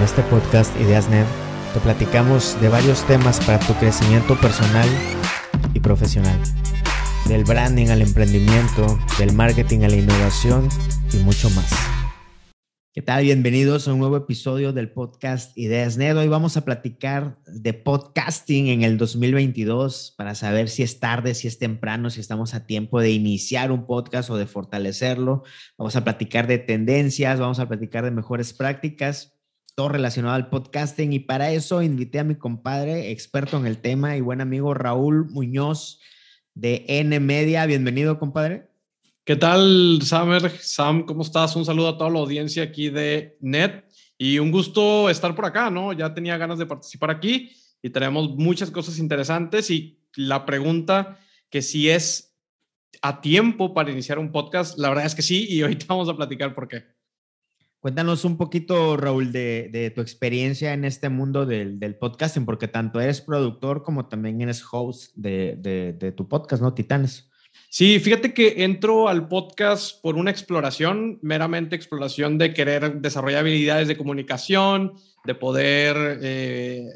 En este podcast IdeasNet te platicamos de varios temas para tu crecimiento personal y profesional. Del branding al emprendimiento, del marketing a la innovación y mucho más. ¿Qué tal? Bienvenidos a un nuevo episodio del podcast Ideas Net. Hoy vamos a platicar de podcasting en el 2022 para saber si es tarde, si es temprano, si estamos a tiempo de iniciar un podcast o de fortalecerlo. Vamos a platicar de tendencias, vamos a platicar de mejores prácticas, todo relacionado al podcasting. Y para eso invité a mi compadre, experto en el tema y buen amigo Raúl Muñoz de N Media. Bienvenido, compadre. ¿Qué tal, Samer? Sam, ¿cómo estás? Un saludo a toda la audiencia aquí de NET y un gusto estar por acá, ¿no? Ya tenía ganas de participar aquí y tenemos muchas cosas interesantes y la pregunta que si es a tiempo para iniciar un podcast, la verdad es que sí y ahorita vamos a platicar por qué. Cuéntanos un poquito, Raúl, de, tu experiencia en este mundo del, podcasting, porque tanto eres productor como también eres host de, de tu podcast, ¿no? Titanes. Sí, fíjate que entro al podcast por una exploración, meramente exploración de querer desarrollar habilidades de comunicación, de poder eh,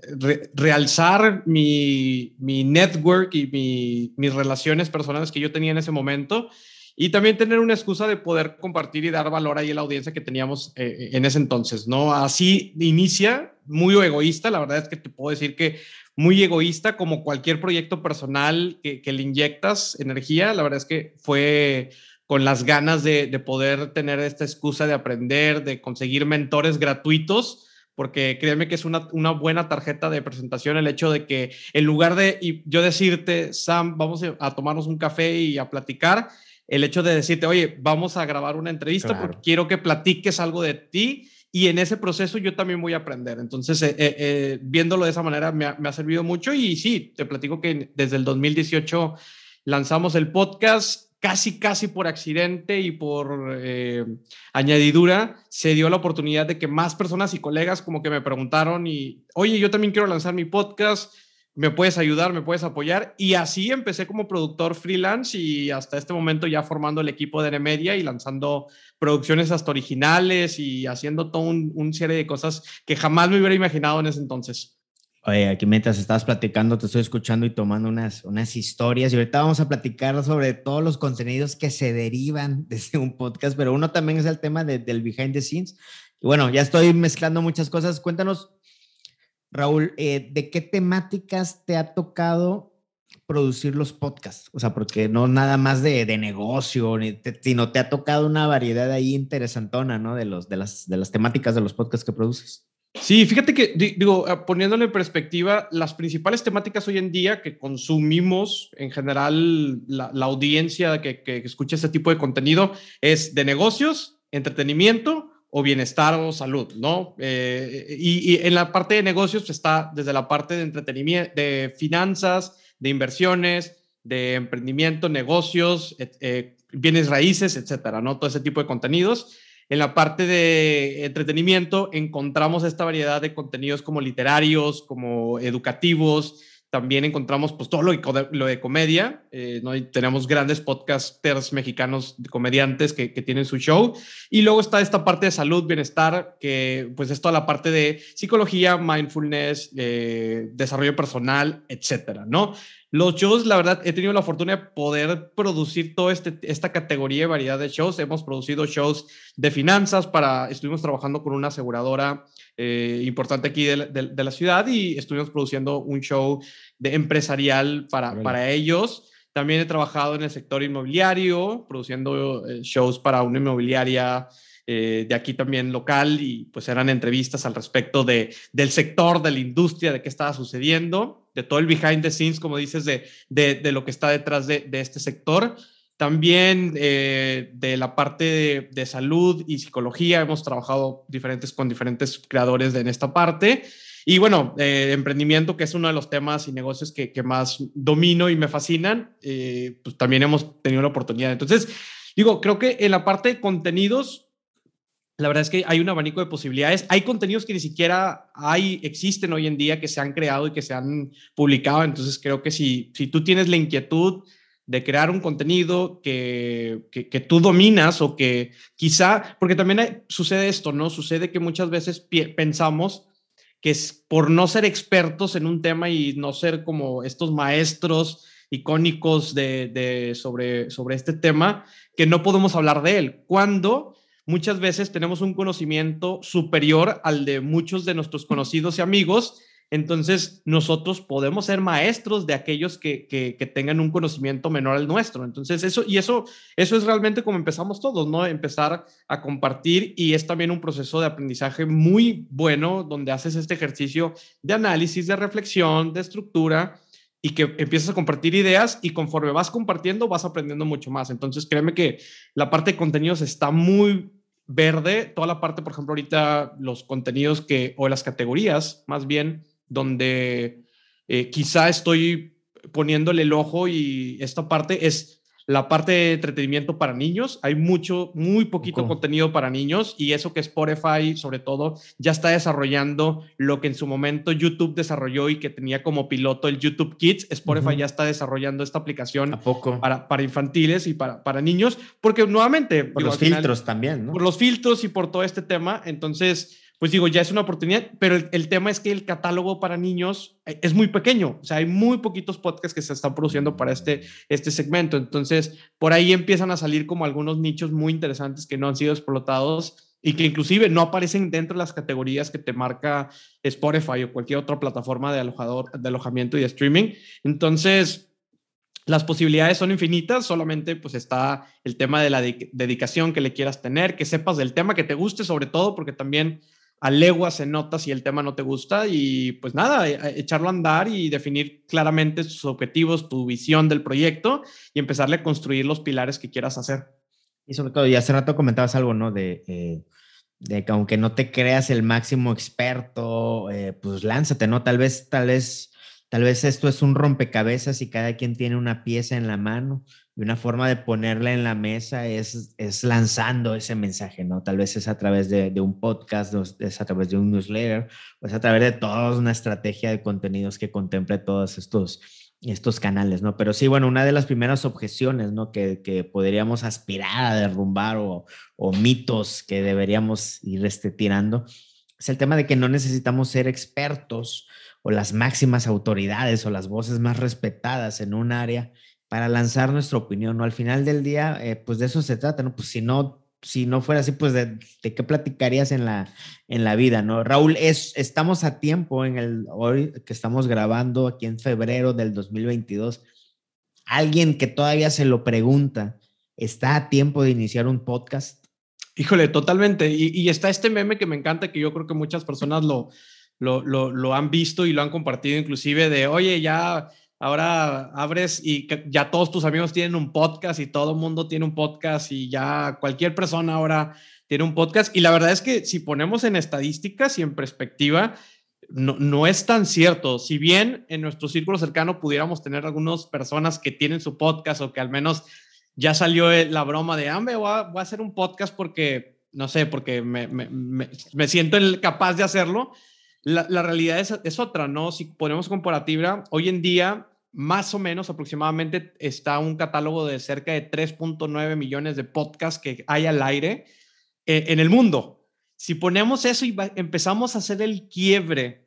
realzar mi, network y mis relaciones personales que yo tenía en ese momento y también tener una excusa de poder compartir y dar valor ahí a la audiencia que teníamos eh, en ese entonces, ¿no? Así inicia, muy egoísta, la verdad es que te puedo decir que muy egoísta, como cualquier proyecto personal que, le inyectas energía. La verdad es que fue con las ganas de, poder tener esta excusa de aprender, de conseguir mentores gratuitos, porque créeme que es una, buena tarjeta de presentación el hecho de que en lugar de yo decirte, Sam, vamos a tomarnos un café y a platicar, el hecho de decirte, oye, vamos a grabar una entrevista porque quiero que platiques algo de ti y en ese proceso yo también voy a aprender. Entonces, eh, eh, eh, viéndolo de esa manera me ha, servido mucho y sí, te platico que desde el 2018 lanzamos el podcast casi, casi por accidente y por añadidura, se dio la oportunidad de que más personas y colegas como que me preguntaron y, oye, yo también quiero lanzar mi podcast, me puedes ayudar, me puedes apoyar. Y así empecé como productor freelance y hasta este momento ya formando el equipo de Nemedia y lanzando producciones hasta originales y haciendo todo un, serie de cosas que jamás me hubiera imaginado en ese entonces. Oye, aquí mientras estabas platicando, te estoy escuchando y tomando unas, unas historias y ahorita vamos a platicar sobre todos los contenidos que se derivan desde un podcast, pero uno también es el tema del behind the scenes. Y bueno, ya estoy mezclando muchas cosas. Cuéntanos Raúl, eh, ¿de qué temáticas te ha tocado producir los podcasts? O sea, porque no nada más de, negocio, sino te ha tocado una variedad ahí interesantona, ¿no? De, los, de, las, de las temáticas de los podcasts que produces. Sí, fíjate que, digo, ah, poniéndole en perspectiva, las principales temáticas hoy en día que consumimos en general la, audiencia que, que escucha este tipo de contenido es de negocios, entretenimiento, o bienestar o salud, ¿no? Eh, y, en la parte de negocios está desde la parte de entretenimiento, de finanzas, de inversiones, de emprendimiento, negocios, eh, bienes raíces, etcétera, ¿no? Todo ese tipo de contenidos. En la parte de entretenimiento encontramos esta variedad de contenidos como literarios, como educativos, también encontramos pues todo lo de, lo de comedia, eh, ¿no? tenemos grandes podcasters mexicanos, comediantes que, que, tienen su show. Y luego está esta parte de salud, bienestar, que pues es toda la parte de psicología, mindfulness, eh, desarrollo personal, etcétera, ¿no? Los shows, la verdad, he tenido la fortuna de poder producir toda este, esta categoría de variedad de shows. Hemos producido shows de finanzas para, estuvimos trabajando con una aseguradora eh, importante aquí de, de, la ciudad y estuvimos produciendo un show de empresarial para, para ellos. También he trabajado en el sector inmobiliario, produciendo eh, shows para una inmobiliaria eh, de aquí también local y pues eran entrevistas al respecto de, del sector, de la industria, de qué estaba sucediendo, de todo el behind the scenes, como dices, de, de, lo que está detrás de, este sector. También eh, de la parte de, salud y psicología, hemos trabajado diferentes, con diferentes creadores en esta parte. Y bueno, eh, emprendimiento, que es uno de los temas y negocios que, que más domino y me fascinan, eh, pues también hemos tenido la oportunidad. Entonces, digo, creo que en la parte de contenidos, la verdad es que hay un abanico de posibilidades. Hay contenidos que ni siquiera hay, existen hoy en día, que se han creado y que se han publicado. Entonces, creo que si, si tú tienes la inquietud de crear un contenido que, que, tú dominas o que quizá, porque también sucede esto, ¿no? Sucede que muchas veces pensamos que es por no ser expertos en un tema y no ser como estos maestros icónicos de, de, sobre, sobre este tema, que no podemos hablar de él. Cuando muchas veces tenemos un conocimiento superior al de muchos de nuestros conocidos y amigos entonces, nosotros podemos ser maestros de aquellos que, que, tengan un conocimiento menor al nuestro. Entonces, eso, y eso, eso es realmente como empezamos todos, ¿no? Empezar a compartir y es también un proceso de aprendizaje muy bueno donde haces este ejercicio de análisis, de reflexión, de estructura y que empiezas a compartir ideas y conforme vas compartiendo vas aprendiendo mucho más. Entonces, créeme que la parte de contenidos está muy verde, toda la parte, por ejemplo, ahorita los contenidos que, o las categorías, más bien, donde eh, quizá estoy poniéndole el ojo y esta parte es la parte de entretenimiento para niños. Hay mucho, muy poquito contenido para niños y eso que Spotify, sobre todo, ya está desarrollando lo que en su momento YouTube desarrolló y que tenía como piloto el YouTube Kids. Spotify ya está desarrollando esta aplicación Para, para infantiles y para, para niños, porque nuevamente... Por los filtros también, ¿no? Por los filtros y por todo este tema. Entonces pues digo, ya es una oportunidad, pero el, tema es que el catálogo para niños eh, es muy pequeño, o sea, hay muy poquitos podcasts que se están produciendo para este, este segmento, entonces por ahí empiezan a salir como algunos nichos muy interesantes que no han sido explotados y que inclusive no aparecen dentro de las categorías que te marca Spotify o cualquier otra plataforma de, alojador, de alojamiento y de streaming. Entonces, las posibilidades son infinitas, solamente pues está el tema de la dedicación que le quieras tener, que sepas del tema, que te guste sobre todo, porque también a legua se nota si el tema no te gusta y pues nada, e, e, echarlo a andar y definir claramente tus objetivos, tu visión del proyecto y empezarle a construir los pilares que quieras hacer. Y sobre todo, y hace rato comentabas algo, ¿no? De, eh, de que aunque no te creas el máximo experto, eh, pues lánzate, ¿no? Tal vez, tal vez, tal vez esto es un rompecabezas y cada quien tiene una pieza en la mano y una forma de ponerla en la mesa es, es lanzando ese mensaje, ¿no? Tal vez es a través de, de, un podcast, es a través de un newsletter, o es a través de toda una estrategia de contenidos que contemple todos estos, estos canales, ¿no? Pero sí, bueno, una de las primeras objeciones, ¿no? Que, que podríamos aspirar a derrumbar o, o mitos que deberíamos ir este, tirando es el tema de que no necesitamos ser expertos o las máximas autoridades o las voces más respetadas en un área para lanzar nuestra opinión, ¿no? Al final del día, eh, pues de eso se trata, ¿no? Pues si no, si no fuera así, pues de, qué platicarías en la, en la vida, ¿no? Raúl, es, estamos a tiempo en el, hoy que estamos grabando aquí en febrero del 2022, alguien que todavía se lo pregunta, ¿está a tiempo de iniciar un podcast? Híjole, totalmente. Y, y está este meme que me encanta, que yo creo que muchas personas lo, lo, lo, lo han visto y lo han compartido inclusive de, oye, ya ahora abres y ya todos tus amigos tienen un podcast y todo el mundo tiene un podcast y ya cualquier persona ahora tiene un podcast. Y la verdad es que si ponemos en estadísticas y en perspectiva, no, no es tan cierto. Si bien en nuestro círculo cercano pudiéramos tener algunas personas que tienen su podcast o que al menos ya salió la broma de, ah, voy a, voy a hacer un podcast porque, no sé, porque me, me, me, siento capaz de hacerlo. La, realidad es, es, otra, ¿no? Si ponemos comparativa, hoy en día más o menos aproximadamente está un catálogo de cerca de 3.9 millones de podcasts que hay al aire eh, en el mundo. Si ponemos eso y empezamos a hacer el quiebre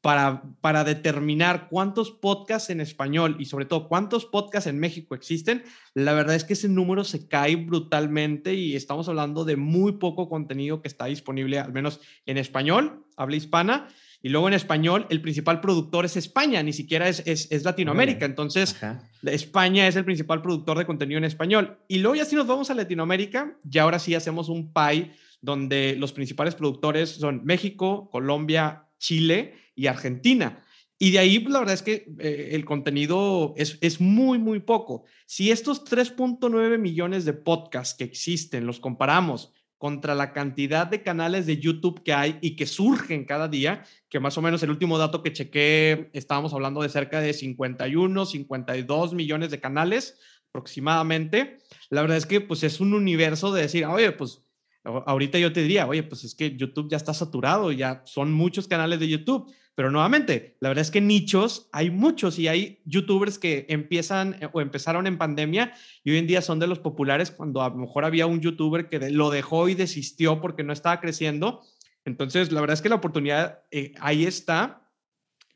para, para determinar cuántos podcasts en español y sobre todo cuántos podcasts en México existen, la verdad es que ese número se cae brutalmente y estamos hablando de muy poco contenido que está disponible, al menos en español, habla hispana, y luego en español, el principal productor es España, ni siquiera es, es, Latinoamérica. Entonces, España es el principal productor de contenido en español. Y luego ya si nos vamos a Latinoamérica, ya ahora sí hacemos un pie donde los principales productores son México, Colombia, Chile y Argentina. Y de ahí, la verdad es que eh, el contenido es, es muy, muy poco. Si estos 3.9 millones de podcasts que existen los comparamos contra la cantidad de canales de YouTube que hay y que surgen cada día, que más o menos el último dato que chequé, estábamos hablando de cerca de 51, 52 millones de canales aproximadamente. La verdad es que pues es un universo de decir, oye, pues ahorita yo te diría, oye, pues es que YouTube ya está saturado, ya son muchos canales de YouTube. Pero nuevamente, la verdad es que nichos hay muchos y hay youtubers que empiezan eh, o empezaron en pandemia y hoy en día son de los populares cuando a lo mejor había un youtuber que lo dejó y desistió porque no estaba creciendo. Entonces, la verdad es que la oportunidad eh, ahí está.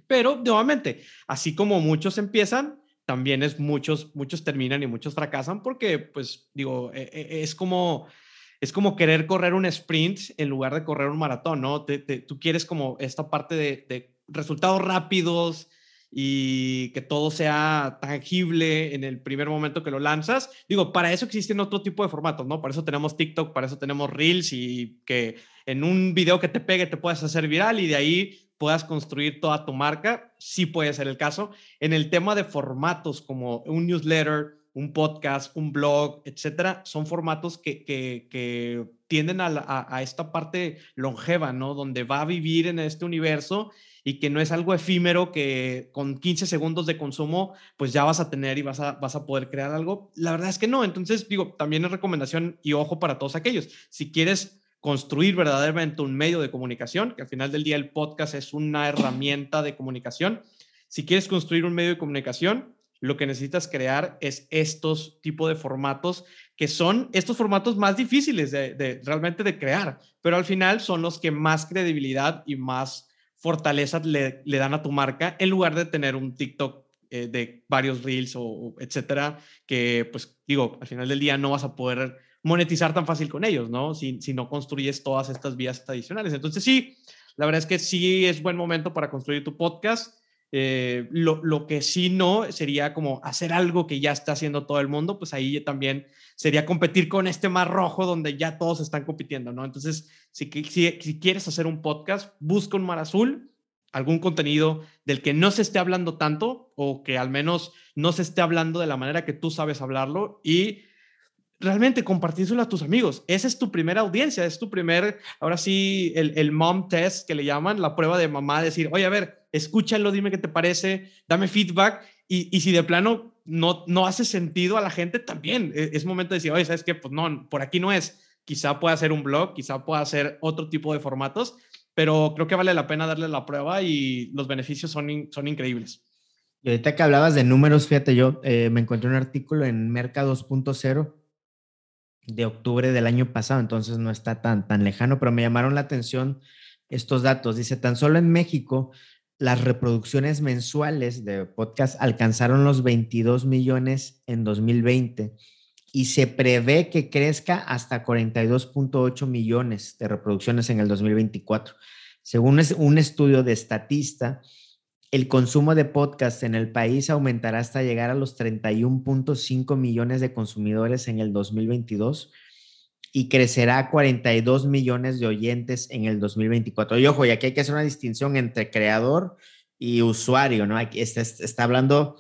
Pero nuevamente, así como muchos empiezan, también es muchos, muchos terminan y muchos fracasan porque, pues, digo, e, e, es como es como querer correr un sprint en lugar de correr un maratón, ¿no? tú quieres como esta parte de, resultados rápidos y que todo sea tangible en el primer momento que lo lanzas. Digo, para eso existen otro tipo de formatos, ¿no? Para eso tenemos TikTok, para eso tenemos Reels y que en un video que te pegue te puedas hacer viral y de ahí puedas construir toda tu marca. Sí puede ser el caso. En el tema de formatos como un newsletter, un podcast, un blog, etcétera, son formatos que, que, tienden a, a, esta parte longeva, ¿no? Donde va a vivir en este universo y que no es algo efímero que con 15 segundos de consumo, pues ya vas a tener y vas a, vas a poder crear algo. La verdad es que no. Entonces, digo, también es recomendación y ojo para todos aquellos. Si quieres construir verdaderamente un medio de comunicación, que al final del día el podcast es una herramienta de comunicación, si quieres construir un medio de comunicación, lo que necesitas crear es estos tipos de formatos que son estos formatos más difíciles de, realmente de crear, pero al final son los que más credibilidad y más fortaleza le, dan a tu marca en lugar de tener un TikTok eh, de varios reels o, etcétera, que pues digo, al final del día no vas a poder monetizar tan fácil con ellos, ¿no? Si, si no construyes todas estas vías adicionales. Entonces sí, la verdad es que sí es buen momento para construir tu podcast eh, lo, que sí no sería como hacer algo que ya está haciendo todo el mundo, pues ahí también sería competir con este mar rojo donde ya todos están compitiendo, ¿no? Entonces, si, si, si quieres hacer un podcast, busca un mar azul, algún contenido del que no se esté hablando tanto o que al menos no se esté hablando de la manera que tú sabes hablarlo y realmente compartírselo a tus amigos. Esa es tu primera audiencia, es tu primer, ahora sí, el, el mom test que le llaman, la prueba de mamá, decir, oye, a ver, escúchalo, dime qué te parece, dame feedback. Y, y si de plano no, no hace sentido a la gente, también e, es momento de decir, oye, ¿sabes qué? Pues no, por aquí no es. Quizá pueda ser un blog, quizá pueda ser otro tipo de formatos, pero creo que vale la pena darle la prueba y los beneficios son, son increíbles. Y ahorita que hablabas de números, fíjate, yo eh, me encontré un artículo en Merca 2.0 de octubre del año pasado, entonces no está tan, tan lejano, pero me llamaron la atención estos datos. Dice, tan solo en México, las reproducciones mensuales de podcast alcanzaron los 22 millones en 2020 y se prevé que crezca hasta 42.8 millones de reproducciones en el 2024. Según un estudio de Statista, el consumo de podcast en el país aumentará hasta llegar a los 31.5 millones de consumidores en el 2022 y crecerá a 42 millones de oyentes en el 2024. Y ojo, y aquí hay que hacer una distinción entre creador y usuario, ¿no? Aquí está, está hablando,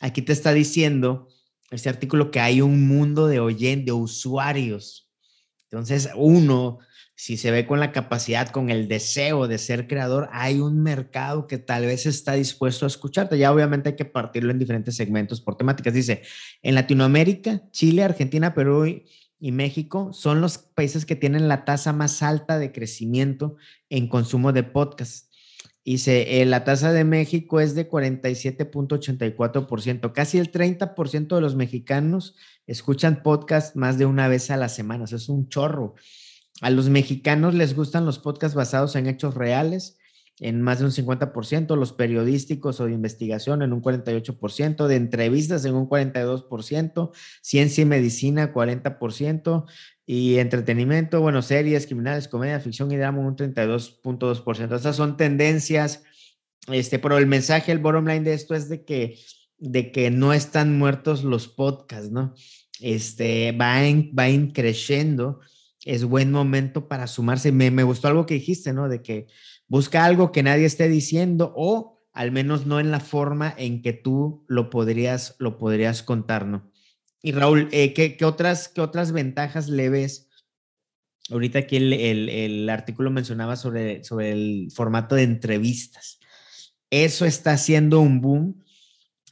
aquí te está diciendo este artículo que hay un mundo de oyentes, de usuarios. Entonces, uno si se ve con la capacidad, con el deseo de ser creador, hay un mercado que tal vez está dispuesto a escucharte. Ya obviamente hay que partirlo en diferentes segmentos por temáticas. Dice, en Latinoamérica, Chile, Argentina, Perú México son los países que tienen la tasa más alta de crecimiento en consumo de podcasts. Dice, eh, la tasa de México es de 47.84%. Casi el 30% de los mexicanos escuchan podcast más de una vez a la semana. Eso es un chorro. A los mexicanos les gustan los podcasts basados en hechos reales, en más de un 50%, los periodísticos o de investigación en un 48%, de entrevistas en un 42%, ciencia y medicina 40%, y entretenimiento, bueno, series, criminales, comedia, ficción y drama un 32.2%. Estas son tendencias, este, pero el mensaje, el bottom line de esto es de que, de que no están muertos los podcasts, ¿no? Este, va, va creciendo es buen momento para sumarse. Me, me, gustó algo que dijiste, ¿no? De que busca algo que nadie esté diciendo o al menos no en la forma en que tú lo podrías, lo podrías contar, ¿no? Y Raúl, eh, ¿qué, ¿qué, otras, ¿qué otras ventajas le ves? Ahorita aquí el, el, el, artículo mencionaba sobre, sobre el formato de entrevistas. Eso está haciendo un boom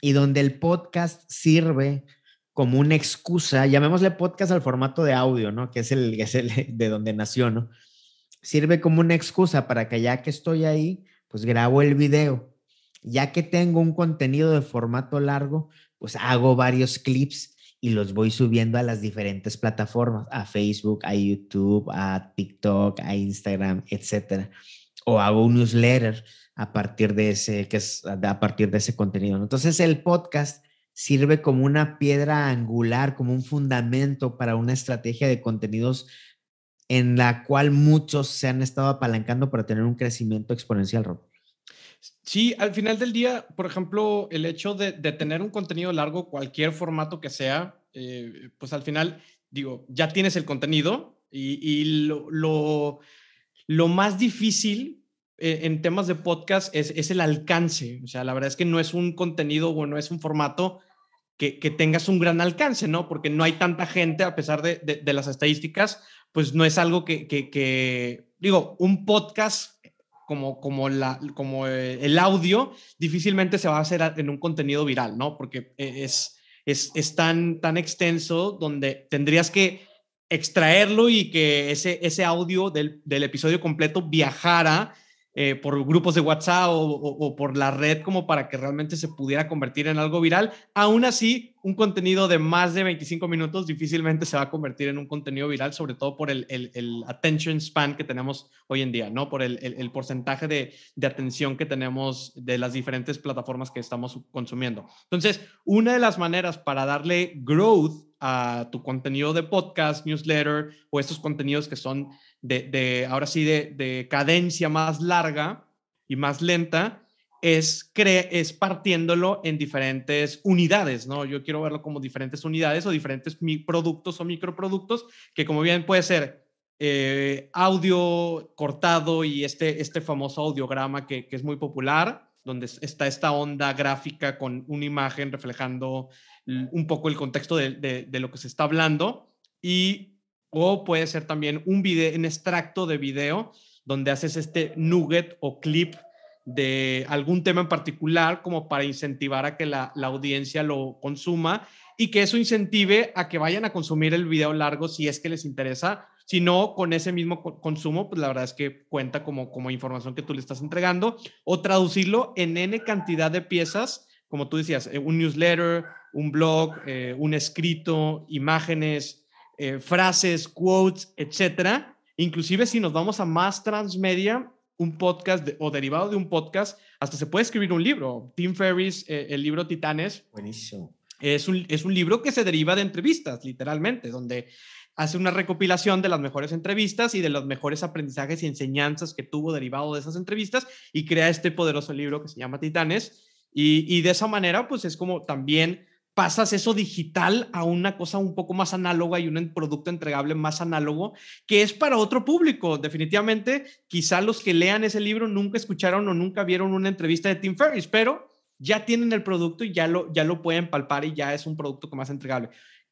y donde el podcast sirve como una excusa, llamémosle podcast al formato de audio, ¿no? Que es el, es el de donde nació, ¿no? Sirve como una excusa para que ya que estoy ahí, pues grabo el video. Ya que tengo un contenido de formato largo, pues hago varios clips y los voy subiendo a las diferentes plataformas, a Facebook, a YouTube, a TikTok, a Instagram, etcétera. O hago un newsletter a partir de ese, que es a partir de ese contenido. Entonces el podcast sirve como una piedra angular, como un fundamento para una estrategia de contenidos en la cual muchos se han estado apalancando para tener un crecimiento exponencial, Rob. Sí, al final del día, por ejemplo, el hecho de, tener un contenido largo, cualquier formato que sea, eh, pues al final, digo, ya tienes el contenido y, lo, lo, más difícil eh, en temas de podcast es, es, el alcance. O sea, la verdad es que no es un contenido o no es un formato que, que, tengas un gran alcance, ¿no? Porque no hay tanta gente, a pesar de, de, las estadísticas, pues no es algo que, que, digo, un podcast como, como, la, como eh, el audio difícilmente se va a hacer en un contenido viral, ¿no? Porque e, es, es, es tan, tan extenso donde tendrías que extraerlo y que ese, ese audio del, del episodio completo viajara eh, por grupos de WhatsApp o, por la red como para que realmente se pudiera convertir en algo viral. Aún así, un contenido de más de 25 minutos difícilmente se va a convertir en un contenido viral, sobre todo por el, el, attention span que tenemos hoy en día, ¿no? Por el, el porcentaje de, de, atención que tenemos de las diferentes plataformas que estamos consumiendo. Entonces, una de las maneras para darle growth a tu contenido de podcast, newsletter o estos contenidos que son de, ahora sí, de, cadencia más larga y más lenta, es, es partiéndolo en diferentes unidades, ¿no? Yo quiero verlo como diferentes unidades o diferentes productos o microproductos, que como bien puede ser eh, audio cortado y este, este famoso audiograma que, es muy popular, donde está esta onda gráfica con una imagen reflejando un poco el contexto de, de lo que se está hablando. Y o puede ser también un video, un extracto de video donde haces este nugget o clip de algún tema en particular como para incentivar a que la, audiencia lo consuma y que eso incentive a que vayan a consumir el video largo si es que les interesa. Si no, con ese mismo consumo, pues la verdad es que cuenta como, como información que tú le estás entregando o traducirlo en N cantidad de piezas, como tú decías, eh, un newsletter, un blog, eh, un escrito, imágenes, eh, frases, quotes, etcétera. Inclusive si nos vamos a más transmedia, un podcast o derivado de un podcast, hasta se puede escribir un libro. Tim Ferriss, eh, el libro Titanes. Buenísimo. Es un, es un libro que se deriva de entrevistas, literalmente, donde hace una recopilación de las mejores entrevistas y de los mejores aprendizajes y enseñanzas que tuvo derivado de esas entrevistas y crea este poderoso libro que se llama Titanes. Y, y de esa manera, pues es como también pasas eso digital a una cosa un poco más análoga y un producto entregable más análogo, que es para otro público. Definitivamente, quizá los que lean ese libro nunca escucharon o nunca vieron una entrevista de Tim Ferriss, pero ya tienen el producto y ya lo, ya lo pueden palpar y ya es un producto más entregable.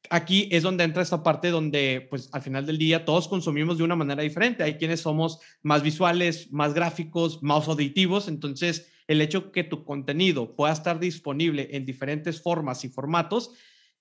Aquí es donde entra esta parte donde, pues, al final del día todos consumimos de una manera diferente. Hay quienes somos más visuales, más gráficos, más auditivos, entonces el hecho que tu contenido pueda estar disponible en diferentes formas y formatos,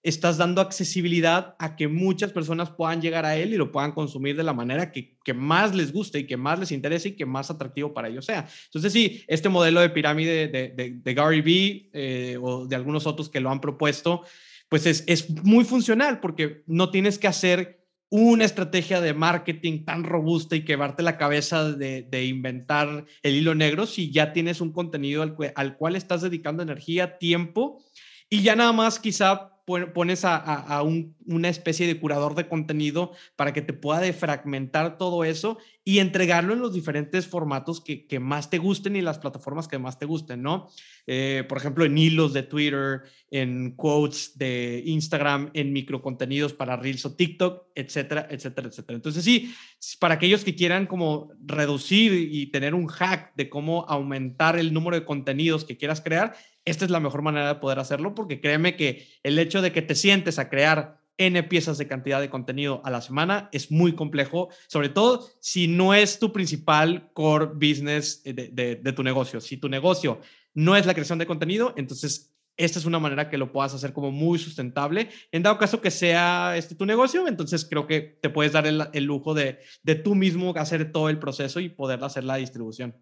estás dando accesibilidad a que muchas personas puedan llegar a él y lo puedan consumir de la manera que, más les guste y que más les interese y que más atractivo para ellos sea. Entonces, sí, este modelo de pirámide de, Gary Vee eh, o de algunos otros que lo han propuesto, pues es, es muy funcional porque no tienes que hacer una estrategia de marketing tan robusta y quebrarte la cabeza de, inventar el hilo negro si ya tienes un contenido al, al, cual estás dedicando energía, tiempo y ya nada más quizá pones a, una especie de curador de contenido para que te pueda defragmentar todo eso y entregarlo en los diferentes formatos que, más te gusten y las plataformas que más te gusten, ¿no? Eh, por ejemplo, en hilos de Twitter, en quotes de Instagram, en microcontenidos para Reels o TikTok, etcétera, etcétera, etcétera. Entonces, sí, para aquellos que quieran como reducir y tener un hack de cómo aumentar el número de contenidos que quieras crear, esta es la mejor manera de poder hacerlo porque créeme que el hecho de que te sientes a crear N piezas de cantidad de contenido a la semana es muy complejo, sobre todo si no es tu principal core business de, tu negocio. Si tu negocio no es la creación de contenido, entonces esta es una manera que lo puedas hacer como muy sustentable. En dado caso que sea este tu negocio, entonces creo que te puedes dar el, el lujo de, de tú mismo hacer todo el proceso y poder hacer la distribución.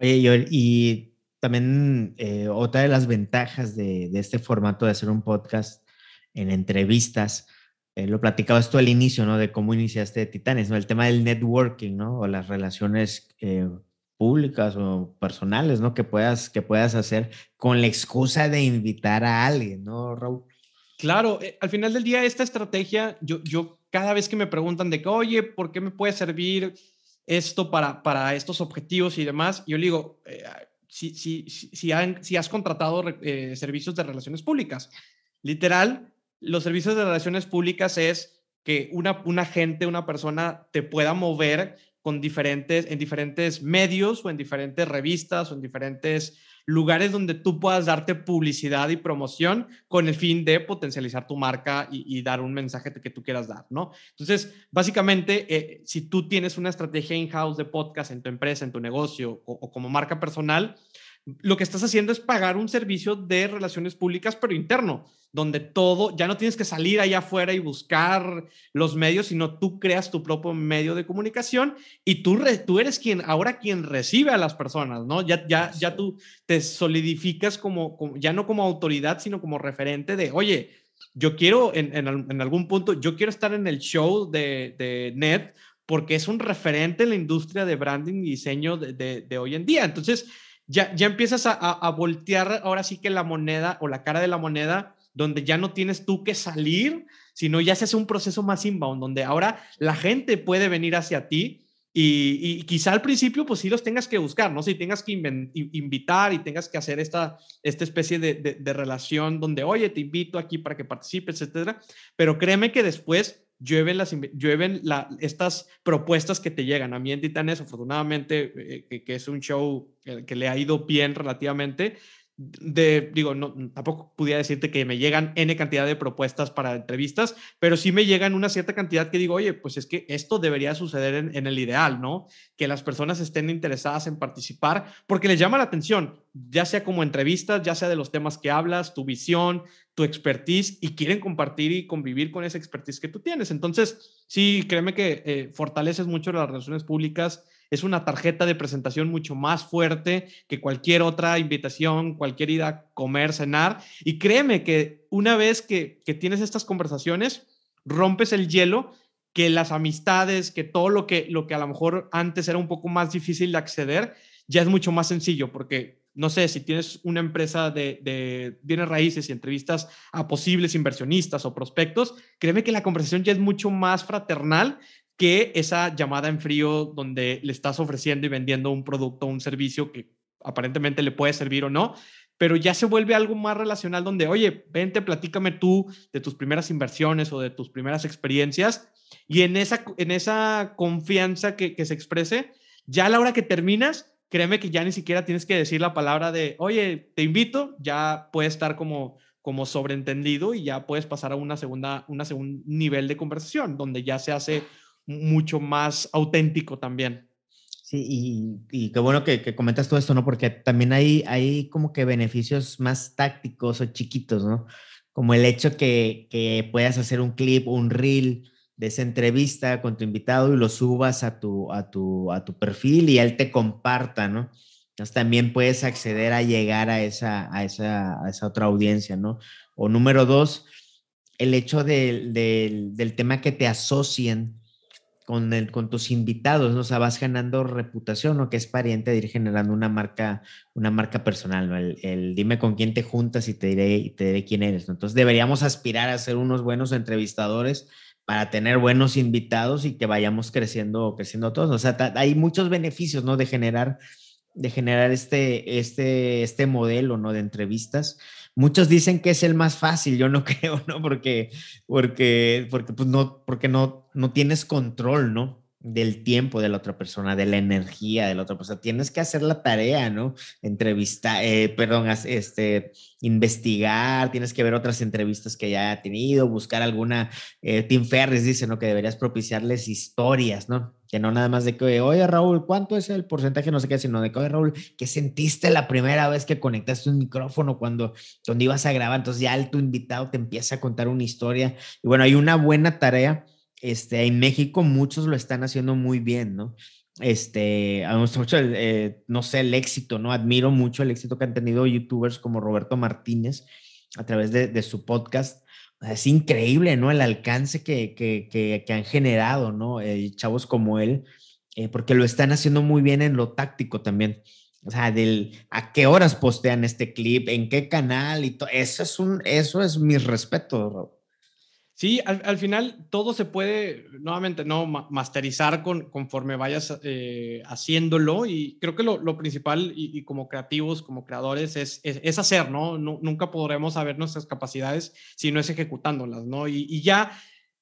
Oye, y también eh, otra de las ventajas de, de, este formato de hacer un podcast en entrevistas, eh, lo platicabas tú al inicio, ¿no? De cómo iniciaste Titanes, ¿no? El tema del networking, ¿no? O las relaciones eh, públicas o personales, ¿no? Que puedas, que puedas hacer con la excusa de invitar a alguien, ¿no, Raúl? Claro, al final del día esta estrategia, yo, yo cada vez que me preguntan de que, oye, ¿por qué me puede servir esto para, para estos objetivos y demás? Yo digo, si, si, si, han, si, has contratado eh, servicios de relaciones públicas. Literal, los servicios de relaciones públicas es que una, un agente, una persona te pueda mover con diferentes, en diferentes medios o en diferentes revistas o en diferentes lugares donde tú puedas darte publicidad y promoción con el fin de potencializar tu marca y, dar un mensaje que tú quieras dar, ¿no? Entonces, básicamente, eh, si tú tienes una estrategia in-house de podcast en tu empresa, en tu negocio o como marca personal, lo que estás haciendo es pagar un servicio de relaciones públicas, pero interno, donde todo, ya no tienes que salir allá afuera y buscar los medios, sino tú creas tu propio medio de comunicación y tú, tú eres quien, ahora quien recibe a las personas, ¿no? Ya, ya, ya tú te solidificas como, ya no como autoridad, sino como referente de, oye, yo quiero, en, en, algún punto, yo quiero estar en el show de, de NET porque es un referente en la industria de branding y diseño de, de, de hoy en día. Entonces, ya, ya empiezas a, voltear ahora sí que la moneda o la cara de la moneda, donde ya no tienes tú que salir, sino ya se hace un proceso más inbound, donde ahora la gente puede venir hacia ti y, quizá al principio, pues sí los tengas que buscar, ¿no? Si tengas que invitar y tengas que hacer esta, esta especie de, de, relación donde, oye, te invito aquí para que participes, etcétera. Pero créeme que después llueven, las, llueven la, estas propuestas que te llegan. A mí en Titanes, afortunadamente, eh, que, es un show que, le ha ido bien relativamente, de, digo, no, tampoco pudiera decirte que me llegan N cantidad de propuestas para entrevistas, pero sí me llegan una cierta cantidad que digo, oye, pues es que esto debería suceder en, en, el ideal, ¿no? Que las personas estén interesadas en participar porque les llama la atención, ya sea como entrevistas, ya sea de los temas que hablas, tu visión, tu expertise y quieren compartir y convivir con esa expertise que tú tienes. Entonces, sí, créeme que eh, fortaleces mucho las relaciones públicas. Es una tarjeta de presentación mucho más fuerte que cualquier otra invitación, cualquier ida a comer, cenar. Y créeme que una vez que, que tienes estas conversaciones, rompes el hielo que las amistades, que todo lo que, lo que a lo mejor antes era un poco más difícil de acceder, ya es mucho más sencillo porque no sé, si tienes una empresa de, bienes raíces y entrevistas a posibles inversionistas o prospectos, créeme que la conversación ya es mucho más fraternal que esa llamada en frío donde le estás ofreciendo y vendiendo un producto o un servicio que aparentemente le puede servir o no, pero ya se vuelve algo más relacional donde, oye, vente, platícame tú de tus primeras inversiones o de tus primeras experiencias y en esa, en esa confianza que, que se exprese, ya a la hora que terminas, créeme que ya ni siquiera tienes que decir la palabra de, oye, te invito, ya puede estar como, como sobreentendido y ya puedes pasar a una segunda, una segundo nivel de conversación, donde ya se hace mucho más auténtico también. Sí, y, y qué bueno que, que, comentas todo esto, ¿no? Porque también hay, hay como que beneficios más tácticos o chiquitos, ¿no? Como el hecho que, que puedas hacer un clip, un reel, de esa entrevista con tu invitado y lo subas a tu, a tu, a tu perfil y él te comparta, ¿no? Entonces también puedes acceder a llegar a esa, a esa, a esa otra audiencia, ¿no? O número dos, el hecho del tema que te asocien con, el, con tus invitados, ¿no? O sea, vas ganando reputación, ¿no? Que es pariente de ir generando una marca, una marca personal, ¿no? El, el, dime con quién te juntas y te diré, y te diré quién eres, ¿no? Entonces deberíamos aspirar a ser unos buenos entrevistadores para tener buenos invitados y que vayamos creciendo, creciendo todos. O sea, hay muchos beneficios, ¿no? De generar, de generar este, este, este modelo, ¿no? De entrevistas. Muchos dicen que es el más fácil, yo no creo, ¿no? Porque, porque, porque, pues no, porque no, no tienes control, ¿no? Del tiempo de la otra persona, de la energía de la otra persona. Tienes que hacer la tarea, ¿no? Entrevistar, eh, perdón, este, investigar, tienes que ver otras entrevistas que ya ha tenido, buscar alguna, eh, Tim Ferris dice, ¿no? Que deberías propiciarles historias, ¿no? Que no nada más de que, oye Raúl, ¿cuánto es el porcentaje? No sé qué, sino de que, oye Raúl, ¿qué sentiste la primera vez que conectaste un micrófono cuando, cuando ibas a grabar? Entonces ya el, tu invitado te empieza a contar una historia. Y bueno, hay una buena tarea este, en México muchos lo están haciendo muy bien, ¿no? este, eh, no sé, el éxito, ¿no? Admiro mucho el éxito que han tenido youtubers como Roberto Martínez a través de, su podcast. Es increíble, ¿no? El alcance que, que, que, han generado, ¿no? Eh, chavos como él, eh, porque lo están haciendo muy bien en lo táctico también. O sea, del a qué horas postean este clip, en qué canal y todo. Eso es un, eso es mi respeto, Sí, al, final todo se puede, nuevamente, no masterizar con, conforme vayas eh, haciéndolo y creo que lo, principal y, como creativos, como creadores, es, es, hacer, ¿no? Nunca podremos saber nuestras capacidades si no es ejecutándolas, ¿no? Y, y ya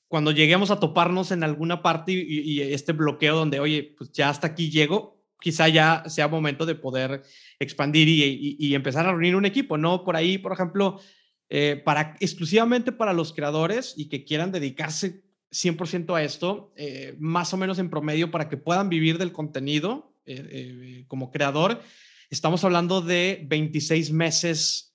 cuando lleguemos a toparnos en alguna parte y, este bloqueo donde, oye, pues ya hasta aquí llego, quizá ya sea momento de poder expandir y, empezar a reunir un equipo, ¿no? Por ahí, por ejemplo, eh, para, exclusivamente para los creadores y que quieran dedicarse 100% a esto, eh, más o menos en promedio para que puedan vivir del contenido eh, como creador, estamos hablando de 26 meses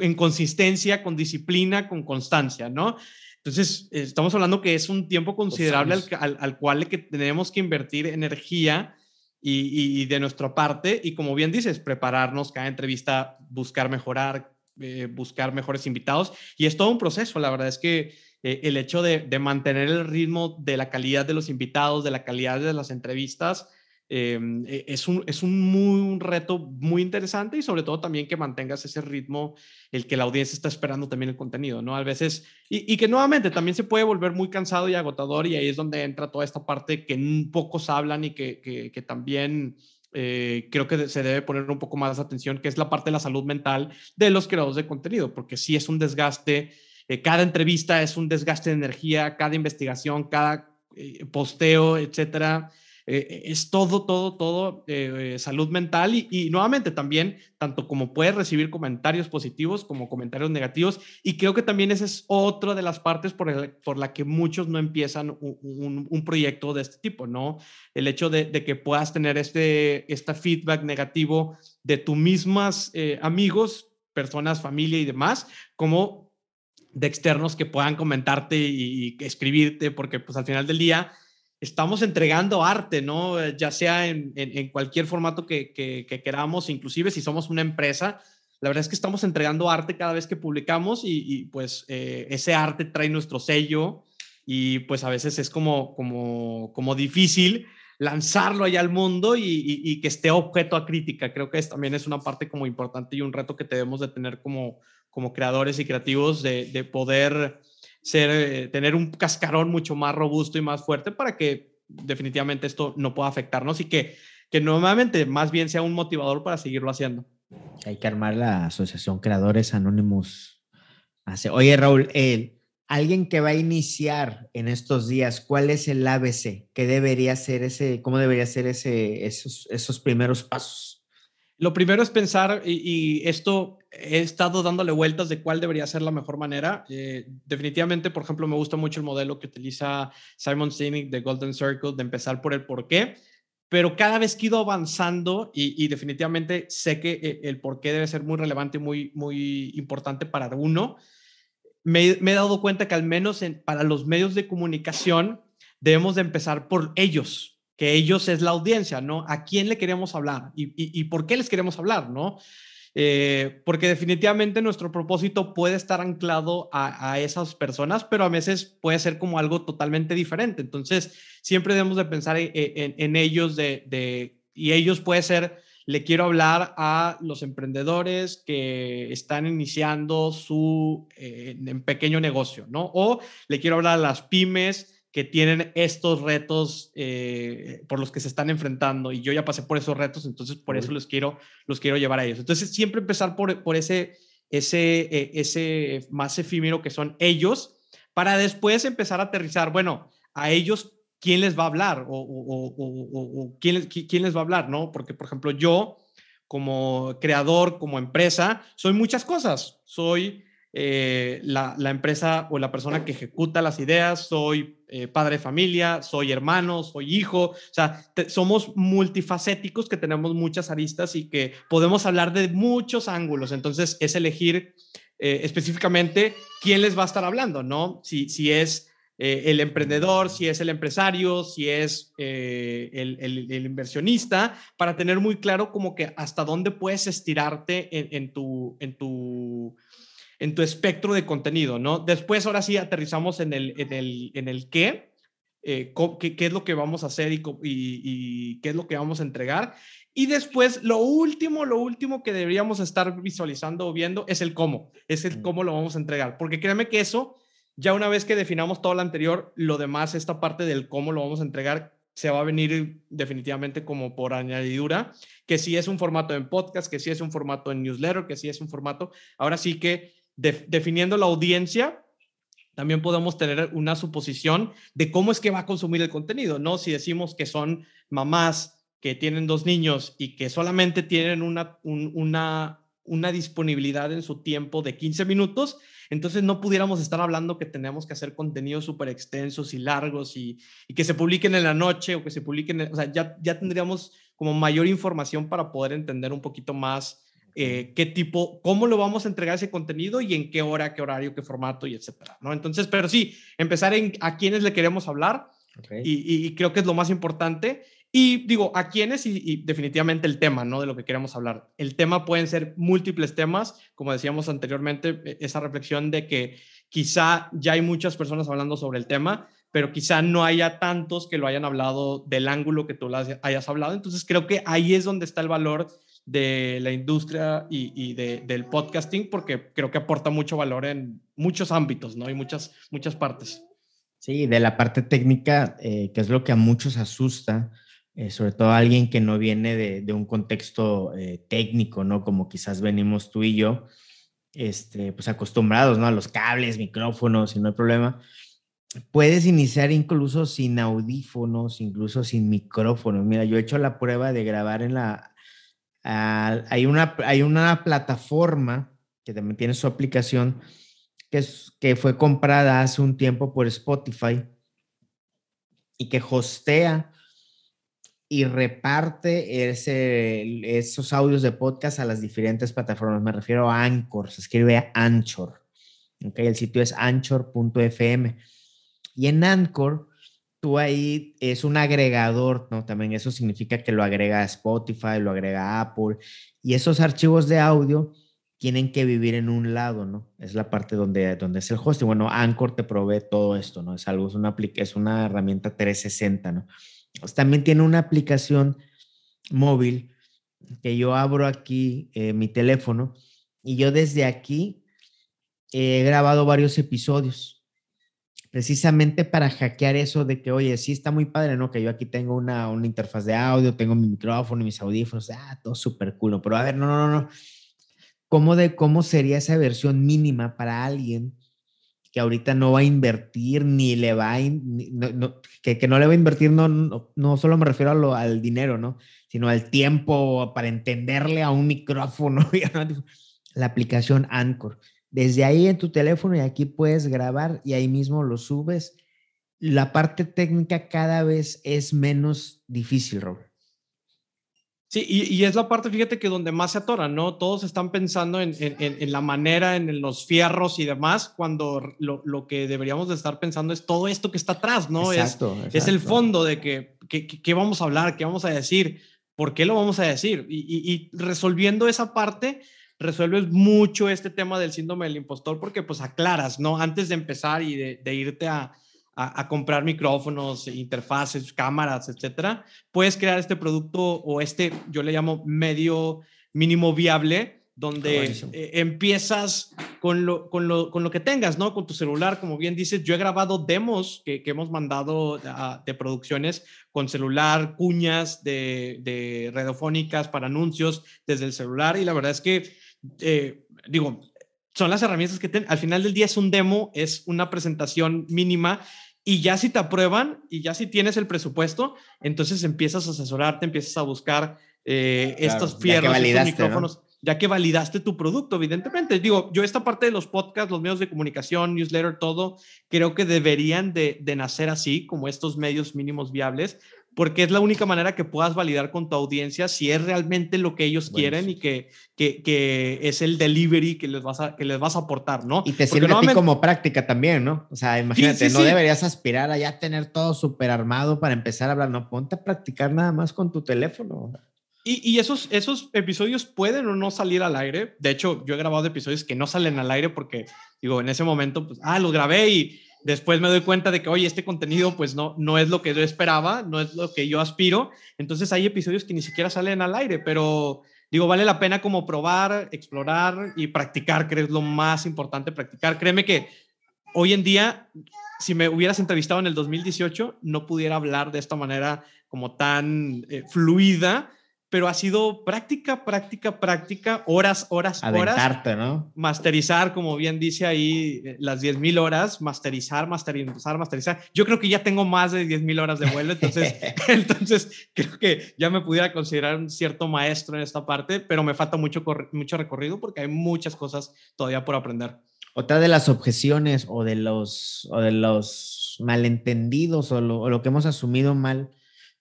en consistencia, con disciplina, con constancia, ¿no? Entonces, estamos hablando que es un tiempo considerable al, al, cual que tenemos que invertir energía y, de nuestra parte, y como bien dices, prepararnos cada entrevista, buscar mejorar, eh, buscar mejores invitados, y es todo un proceso, la verdad es que eh, el hecho de, de, mantener el ritmo de la calidad de los invitados, de la calidad de las entrevistas, Em, e, es, un, es un, muy, reto muy interesante y sobre todo también que mantengas ese ritmo, el que la audiencia está esperando también el contenido, ¿no? A veces, y, que nuevamente también se puede volver muy cansado y agotador y ahí es donde entra toda esta parte que pocos hablan y que, que, también... Eh, creo que se debe poner un poco más atención, que es la parte de la salud mental de los creadores de contenido, porque sí es un desgaste, eh, cada entrevista es un desgaste de energía, cada investigación, cada eh, posteo, etcétera, eh, es todo, todo, todo eh, salud mental y, nuevamente también, tanto como puedes recibir comentarios positivos como comentarios negativos. Y creo que también esa es otra de las partes por, por la que muchos no empiezan un, proyecto de este tipo, ¿no? El hecho de, que puedas tener este, este feedback negativo de tus mismas eh, amigos, personas, familia y demás, como de externos que puedan comentarte y, y escribirte, porque pues al final del día estamos entregando arte, ¿no? Ya sea en, cualquier formato que, queramos, inclusive si somos una empresa, la verdad es que estamos entregando arte cada vez que publicamos y, pues eh, ese arte trae nuestro sello y pues a veces es como, como, como difícil lanzarlo allá al mundo y, que esté objeto a crítica. Creo que es, también es una parte como importante y un reto que debemos de tener como, como creadores y creativos de, de poder ser, eh, tener un cascarón mucho más robusto y más fuerte para que definitivamente esto no pueda afectarnos y que, que normalmente más bien sea un motivador para seguirlo haciendo. Hay que armar la Asociación Creadores Anónimos. Oye, Raúl, eh, alguien que va a iniciar en estos días, ¿cuál es el ABC? ¿Qué debería ser ese, cómo debería ser ese, esos, esos primeros pasos? Lo primero es pensar, y, esto he estado dándole vueltas de cuál debería ser la mejor manera. Eh, definitivamente, por ejemplo, me gusta mucho el modelo que utiliza Simon Sinek de Golden Circle, de empezar por el por qué, pero cada vez que he ido avanzando y, definitivamente sé que eh, el por qué debe ser muy relevante y muy, muy importante para uno, me, he dado cuenta que al menos para los medios de comunicación debemos de empezar por ellos, que ellos es la audiencia, ¿no? ¿A quién le queremos hablar y, por qué les queremos hablar, ¿no? Eh, porque definitivamente nuestro propósito puede estar anclado a, esas personas, pero a veces puede ser como algo totalmente diferente. Entonces, siempre debemos de pensar en, ellos de, y ellos puede ser, le quiero hablar a los emprendedores que están iniciando su eh, pequeño negocio, ¿no? O le quiero hablar a las pymes que tienen estos retos eh, por los que se están enfrentando y yo ya pasé por esos retos, entonces por eso los quiero, los quiero llevar a ellos. Entonces siempre empezar por, por ese, ese, eh, ese más efímero que son ellos, para después empezar a aterrizar, bueno, a ellos, ¿quién les va a hablar? O, o, o, ¿quién, quién les va a hablar, ¿no? Porque, por ejemplo, yo como creador, como empresa, soy muchas cosas. Soy eh, la, empresa o la persona que ejecuta las ideas, soy eh, padre de familia, soy hermano, soy hijo, o sea, somos multifacéticos que tenemos muchas aristas y que podemos hablar de muchos ángulos, entonces es elegir eh, específicamente quién les va a estar hablando, ¿no? Si, si es eh, el emprendedor, si es el empresario, si es eh, el, inversionista, para tener muy claro como que hasta dónde puedes estirarte en, tu, en, tu, en tu espectro de contenido, ¿no? Después, ahora sí, aterrizamos en el, en el, en el qué, eh, qué, qué, es lo que vamos a hacer y, y, qué es lo que vamos a entregar. Y después, lo último, lo último que deberíamos estar visualizando o viendo es el cómo, es el cómo lo vamos a entregar, porque créeme que eso ya una vez que definamos todo lo anterior, lo demás, esta parte del cómo lo vamos a entregar, se va a venir definitivamente como por añadidura, que si es un formato en podcast, que si es un formato en newsletter, que si es un formato, ahora sí que definiendo la audiencia, también podemos tener una suposición de cómo es que va a consumir el contenido, ¿no? Si decimos que son mamás que tienen dos niños y que solamente tienen una, una, disponibilidad en su tiempo de 15 minutos, entonces no pudiéramos estar hablando que tenemos que hacer contenidos súper extensos y largos y, que se publiquen en la noche o que se publiquen, o sea, ya, ya tendríamos como mayor información para poder entender un poquito más eh, qué tipo, cómo lo vamos a entregar ese contenido y en qué hora, qué horario, qué formato y etcétera, ¿no? Entonces, pero sí, empezar en a quiénes le queremos hablar y, y, creo que es lo más importante y digo, ¿a quiénes? Y, definitivamente el tema, ¿no? De lo que queremos hablar. El tema pueden ser múltiples temas, como decíamos anteriormente, e, esa reflexión de que quizá ya hay muchas personas hablando sobre el tema, pero quizá no haya tantos que lo hayan hablado del ángulo que tú hayas hablado. Entonces creo que ahí es donde está el valor de la industria y, del podcasting, porque creo que aporta mucho valor en muchos ámbitos, ¿no? Y muchas, muchas partes. Sí, de la parte técnica, eh, que es lo que a muchos asusta, eh, sobre todo alguien que no viene de, un contexto eh, técnico, ¿no? Como quizás venimos tú y yo, este, pues acostumbrados, ¿no? A los cables, micrófonos, y no hay problema. Puedes iniciar incluso sin audífonos, incluso sin micrófonos. Mira, yo he hecho la prueba de grabar en la... hay, una, hay una plataforma que también tiene su aplicación que, es, que fue comprada hace un tiempo por Spotify y que hostea y reparte ese, esos audios de podcast a las diferentes plataformas. Me refiero a Anchor, se escribe Anchor. Okay, el sitio es anchor.fm. Y en Anchor, tú ahí es un agregador, ¿no? También eso significa que lo agrega Spotify, lo agrega Apple. Y esos archivos de audio tienen que vivir en un lado, ¿no? Es la parte donde, donde es el hosting. Bueno, Anchor te provee todo esto, ¿no? Es algo, es una, es una herramienta 360, ¿no? También tiene una aplicación móvil que yo abro aquí eh, mi teléfono y yo desde aquí he grabado varios episodios precisamente para hackear eso de que, oye, sí está muy padre, ¿no? Que yo aquí tengo una, una interfaz de audio, tengo mi micrófono, mis audífonos, ah, todo súper cool, pero a ver, no, no, no, ¿Cómo, de, ¿Cómo sería esa versión mínima para alguien que ahorita no va a invertir ni le va a, que, que, no le va a invertir, no, no, solo me refiero a lo, al dinero, ¿no? Sino al tiempo para entenderle a un micrófono. la aplicación Anchor. Desde ahí en tu teléfono y aquí puedes grabar y ahí mismo lo subes. La parte técnica cada vez es menos difícil, Robert. Sí, y, es la parte, fíjate que donde más se atoran, ¿no? Todos están pensando en, la manera, en los fierros y demás, cuando lo, que deberíamos de estar pensando es todo esto que está atrás, ¿no? Exacto, es, es el fondo de que, qué vamos a hablar, qué vamos a decir, por qué lo vamos a decir. Y, resolviendo esa parte, resuelves mucho este tema del síndrome del impostor porque pues aclaras, ¿no? Antes de empezar y de irte a, a, comprar micrófonos, interfaces, cámaras, etcétera, puedes crear este producto o este, yo le llamo medio mínimo viable, donde eh, empiezas con lo, con, lo, con lo, que tengas, ¿no? Con tu celular, como bien dices, yo he grabado demos que, que hemos mandado de producciones con celular, cuñas de, de radiofónicas para anuncios desde el celular y la verdad es que, eh, digo, son las herramientas que al final del día es un demo, es una presentación mínima y ya si te aprueban y ya si tienes el presupuesto, entonces empiezas a asesorarte, empiezas a buscar eh, estos fierros, estos micrófonos, ya que validaste tu producto, evidentemente. Digo, yo esta parte de los podcasts, los medios de comunicación, newsletter, todo, creo que deberían de, de nacer así, como estos medios mínimos viables, porque es la única manera que puedas validar con tu audiencia si es realmente lo que ellos quieren y que, que, que, es el delivery que les, vas a, que les vas a aportar, ¿no? Y te sirve a ti como práctica también, ¿no? O sea, imagínate, no deberías aspirar a ya tener todo súper armado para empezar a hablar, no, ponte a practicar nada más con tu teléfono. Y, y, esos, esos episodios pueden o no salir al aire. De hecho, yo he grabado episodios que no salen al aire porque, digo, en ese momento, pues, ah, los grabé y Después me doy cuenta de que, oye, este contenido pues no, no es lo que yo esperaba, no es lo que yo aspiro. Entonces hay episodios que ni siquiera salen al aire, pero digo, vale la pena como probar, explorar y practicar, creo es lo más importante, practicar. Créeme que hoy en día, si me hubieras entrevistado en el 2018, no pudiera hablar de esta manera como tan eh, fluida pero ha sido práctica, práctica, práctica, horas, horas, Aventarte, horas. ¿no? Masterizar, como bien dice ahí, eh, las 10.000 horas, masterizar, masterizar, masterizar. Yo creo que ya tengo más de 10.000 horas de vuelo, entonces, entonces creo que ya me pudiera considerar un cierto maestro en esta parte, pero me falta mucho, mucho recorrido porque hay muchas cosas todavía por aprender. Otra de las objeciones o de los, o de los malentendidos o lo, o lo que hemos asumido mal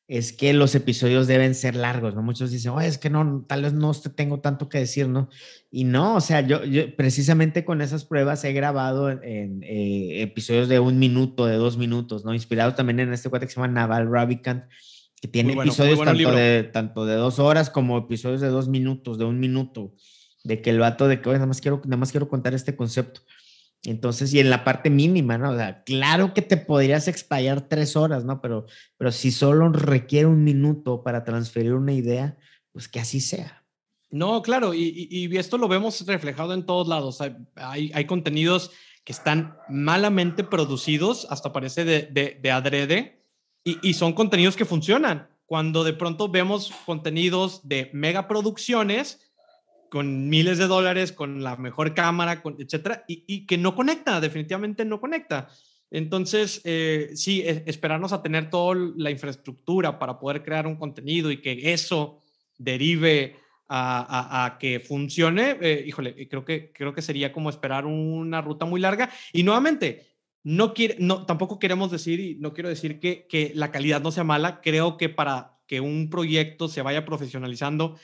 es que los episodios deben ser largos, ¿no? Muchos dicen, oye, es que no, tal vez no tengo tanto que decir, ¿no? Y no, o sea, yo, precisamente con esas pruebas he grabado en, eh, episodios de un minuto, de dos minutos, ¿no? Inspirado también en este cuate que se llama Naval Ravikant, que tiene episodios tanto, de, tanto de dos horas como episodios de dos minutos, de un minuto, de que el vato de que, oye, nada más quiero, nada más quiero contar este concepto. Entonces, y en la parte mínima, ¿no? O sea, claro que te podrías explayar tres horas, ¿no? Pero, pero si solo requiere un minuto para transferir una idea, pues que así sea. No, claro, y, y, esto lo vemos reflejado en todos lados. Hay, hay, contenidos que están malamente producidos, hasta parece de, de, de adrede, y, y son contenidos que funcionan. Cuando de pronto vemos contenidos de megaproducciones con miles de dólares, con la mejor cámara, con, etcétera, y, que no conecta, definitivamente no conecta. Entonces, eh, sí, e, esperarnos a tener toda la infraestructura para poder crear un contenido y que eso derive a, que funcione, eh, híjole, creo que, creo que sería como esperar una ruta muy larga. Y nuevamente, no, quiere, no tampoco queremos decir, y no quiero decir que, que la calidad no sea mala, creo que para que un proyecto se vaya profesionalizando,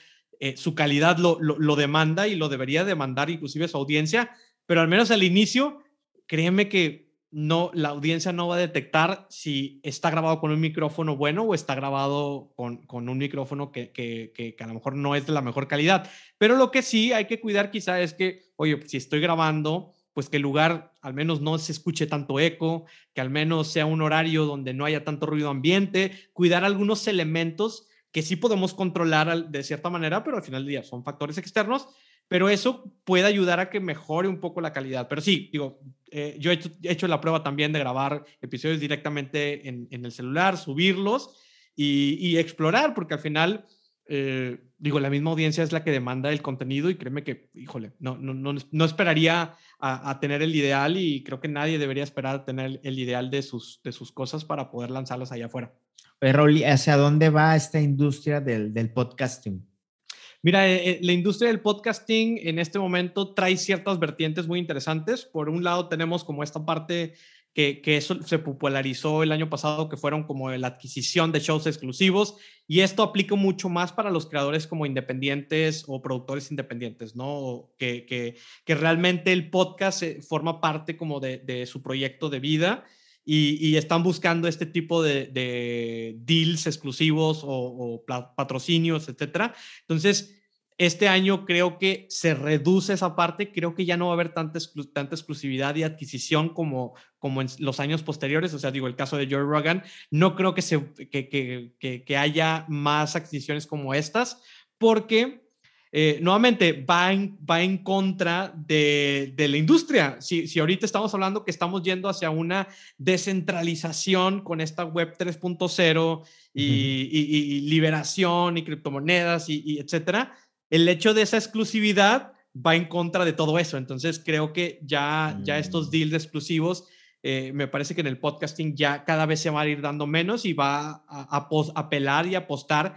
eh, su calidad lo, lo, demanda y lo debería demandar inclusive su audiencia, pero al menos al inicio, créeme que no, la audiencia no va a detectar si está grabado con un micrófono bueno o está grabado con, con un micrófono que, que, que, a lo mejor no es de la mejor calidad. Pero lo que sí hay que cuidar quizá es que, oye, si estoy grabando, pues que el lugar al menos no se escuche tanto eco, que al menos sea un horario donde no haya tanto ruido ambiente, cuidar algunos elementos que sí podemos controlar de cierta manera, pero al final del día son factores externos, pero eso puede ayudar a que mejore un poco la calidad. Pero sí, digo, eh, yo he hecho, la prueba también de grabar episodios directamente en, el celular, subirlos y, explorar, porque al final, eh, digo, la misma audiencia es la que demanda el contenido y créeme que, híjole, no, no, no, no esperaría a, a, tener el ideal y creo que nadie debería esperar a tener el ideal de sus, de sus cosas para poder lanzarlas allá afuera. ¿Hacia dónde va esta industria del, del podcasting? Mira, eh, eh, la industria del podcasting en este momento trae ciertas vertientes muy interesantes. Por un lado tenemos como esta parte que, que, eso se popularizó el año pasado, que fueron como la adquisición de shows exclusivos, y esto aplica mucho más para los creadores como independientes o productores independientes, ¿no? Que, que, que realmente el podcast eh, forma parte como de, de su proyecto de vida y, están buscando este tipo de, deals exclusivos o, patrocinios, etcétera. Entonces, este año creo que se reduce esa parte, creo que ya no va a haber tanta, tanta exclusividad y adquisición como, como en los años posteriores, o sea, digo, el caso de Joe Rogan, no creo que, se, que, que, que haya más adquisiciones como estas, porque eh, nuevamente va en, va en contra de, de la industria. Si, si, ahorita estamos hablando que estamos yendo hacia una descentralización con esta web 3.0 y, y, liberación y criptomonedas y, etcétera, el hecho de esa exclusividad va en contra de todo eso. Entonces creo que ya, ya estos mm. deals exclusivos eh, me parece que en el podcasting ya cada vez se va a ir dando menos y va a, a, apelar y apostar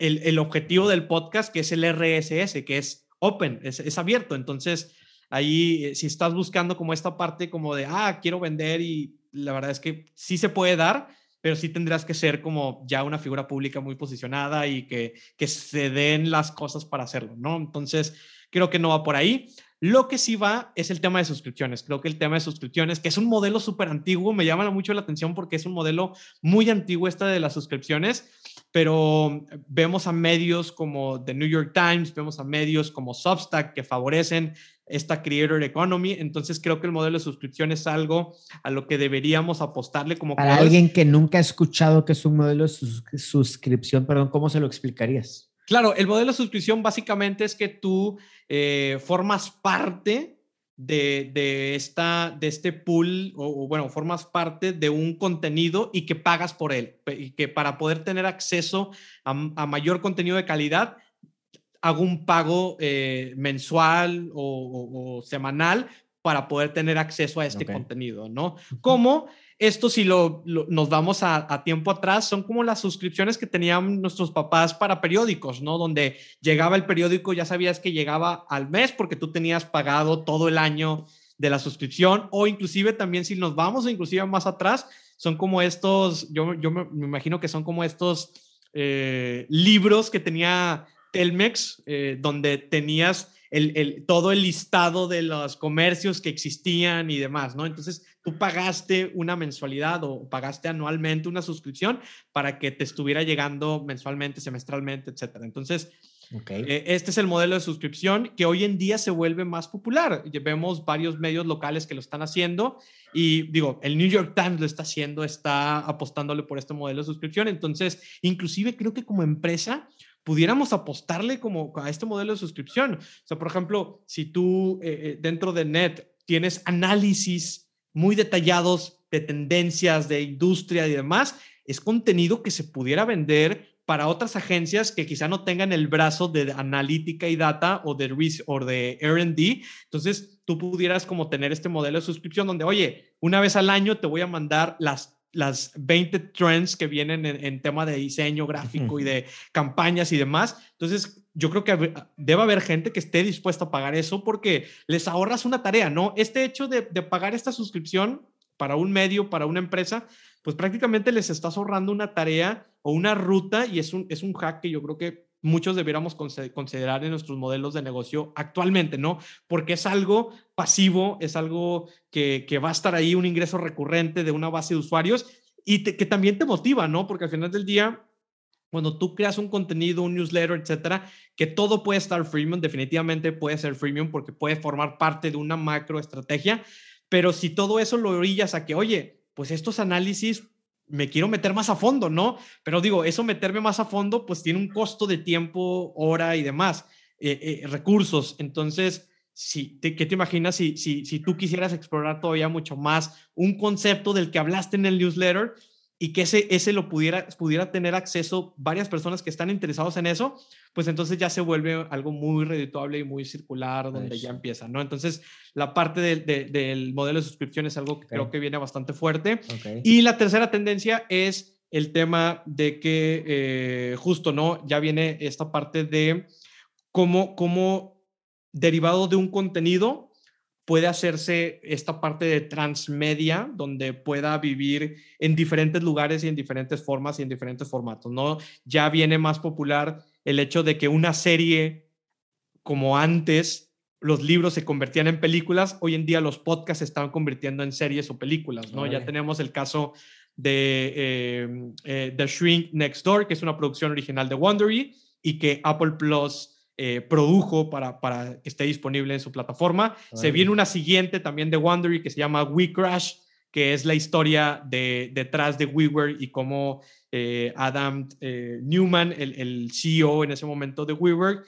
el, objetivo del podcast, que es el RSS, que es open, es, abierto. Entonces, ahí, eh, si estás buscando como esta parte como de, ah, quiero vender y la verdad es que sí se puede dar, pero sí tendrás que ser como ya una figura pública muy posicionada y que, que se den las cosas para hacerlo, ¿no? Entonces, creo que no va por ahí. Lo que sí va es el tema de suscripciones. Creo que el tema de suscripciones, que es un modelo súper antiguo, me llama mucho la atención porque es un modelo muy antiguo esta de las suscripciones, pero vemos a medios como The New York Times, vemos a medios como Substack que favorecen esta creator economy. Entonces creo que el modelo de suscripción es algo a lo que deberíamos apostarle como... Para alguien que nunca ha escuchado que es un modelo de suscripción, perdón, ¿cómo se lo explicarías? Claro, el modelo de suscripción básicamente es que tú eh, formas parte de, esta, de este pool, o, bueno, formas parte de un contenido y que pagas por él. Y que para poder tener acceso a, mayor contenido de calidad, hago un pago eh, mensual o, semanal para poder tener acceso a este contenido, ¿no? Como esto, si lo, nos vamos a, tiempo atrás, son como las suscripciones que tenían nuestros papás para periódicos, ¿no? Donde llegaba el periódico, ya sabías que llegaba al mes porque tú tenías pagado todo el año de la suscripción, o inclusive también si nos vamos, inclusive más atrás, son como estos, yo, yo me, imagino que son como estos eh, libros que tenía Telmex, eh, donde tenías el, todo el listado de los comercios que existían y demás, ¿no? Entonces, tú pagaste una mensualidad o pagaste anualmente una suscripción para que te estuviera llegando mensualmente, semestralmente, etcétera. Entonces, eh, este es el modelo de suscripción que hoy en día se vuelve más popular. Vemos varios medios locales que lo están haciendo y digo, el New York Times lo está haciendo, está apostándole por este modelo de suscripción. Entonces, inclusive creo que como empresa pudiéramos apostarle como a este modelo de suscripción. O sea, por ejemplo, si tú eh, eh, dentro de Net tienes análisis muy detallados de tendencias, de industria y demás, es contenido que se pudiera vender para otras agencias que quizá no tengan el brazo de analítica y data o de, o de R&D. Entonces, tú pudieras como tener este modelo de suscripción donde, oye, una vez al año te voy a mandar las las 20 trends que vienen en, tema de diseño gráfico y de campañas y demás. Entonces, yo creo que debe haber gente que esté dispuesta a pagar eso porque les ahorras una tarea, ¿no? Este hecho de, de pagar esta suscripción para un medio, para una empresa, pues prácticamente les estás ahorrando una tarea o una ruta y es un, es un hack que yo creo que muchos debiéramos considerar en nuestros modelos de negocio actualmente, ¿no? Porque es algo pasivo, es algo que, va a estar ahí, un ingreso recurrente de una base de usuarios y que también te motiva, ¿no? Porque al final del día, cuando tú creas un contenido, un newsletter, etcétera, que todo puede estar freemium, definitivamente puede ser freemium porque puede formar parte de una macro estrategia, pero si todo eso lo orillas a que, oye, pues estos análisis me quiero meter más a fondo, ¿no? Pero digo, eso meterme más a fondo, pues tiene un costo de tiempo, hora y demás, eh, eh, recursos. Entonces, si, ¿qué te imaginas si, si, si tú quisieras explorar todavía mucho más un concepto del que hablaste en el newsletter? Y que ese, ese lo pudiera, pudiera tener acceso varias personas que están interesados en eso, pues entonces ya se vuelve algo muy redituable y muy circular donde ya empieza, ¿no? Entonces, la parte del modelo de suscripción es algo que creo que viene bastante fuerte. Y la tercera tendencia es el tema de que eh, justo, ¿no? Ya viene esta parte de cómo, cómo derivado de un contenido puede hacerse esta parte de transmedia donde pueda vivir en diferentes lugares y en diferentes formas y en diferentes formatos, ¿no? Ya viene más popular el hecho de que una serie como antes los libros se convertían en películas, hoy en día los podcasts se están convirtiendo en series o películas, ¿no? Ya tenemos el caso de eh, eh, The Shrink Next Door, que es una producción original de Wondery y que Apple Plus eh, produjo para, para que esté disponible en su plataforma. Se viene una siguiente también de Wondery que se llama We Crash, que es la historia de, detrás de WeWork y cómo eh, Adam eh, Newman, el, el, CEO en ese momento de WeWork,